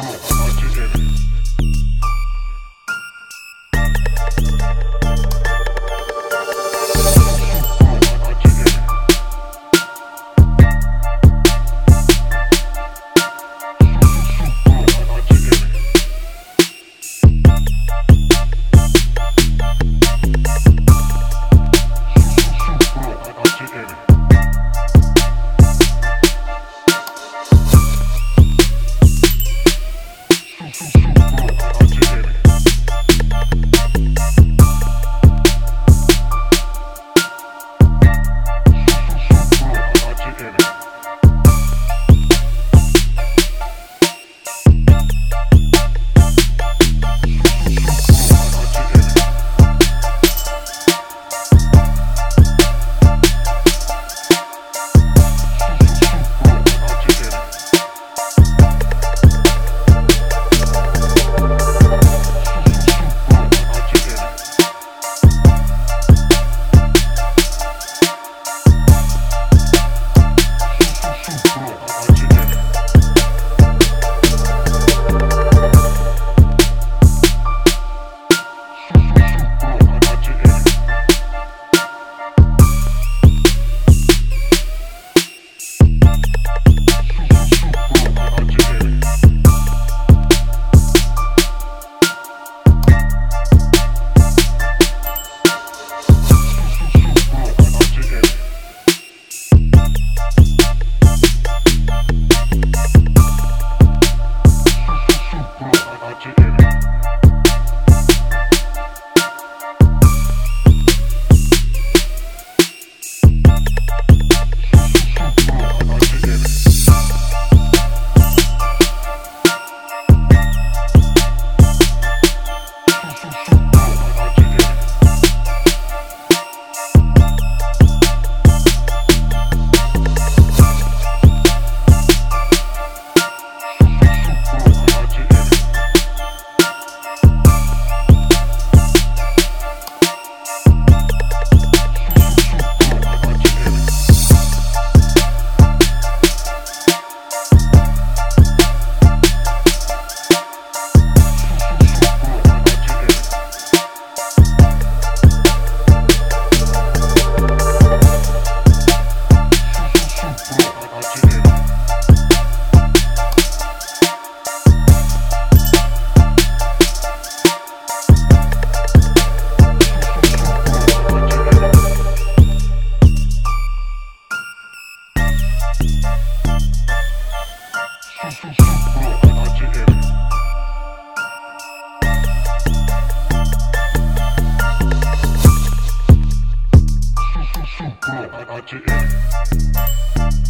Ooh. Later. to end.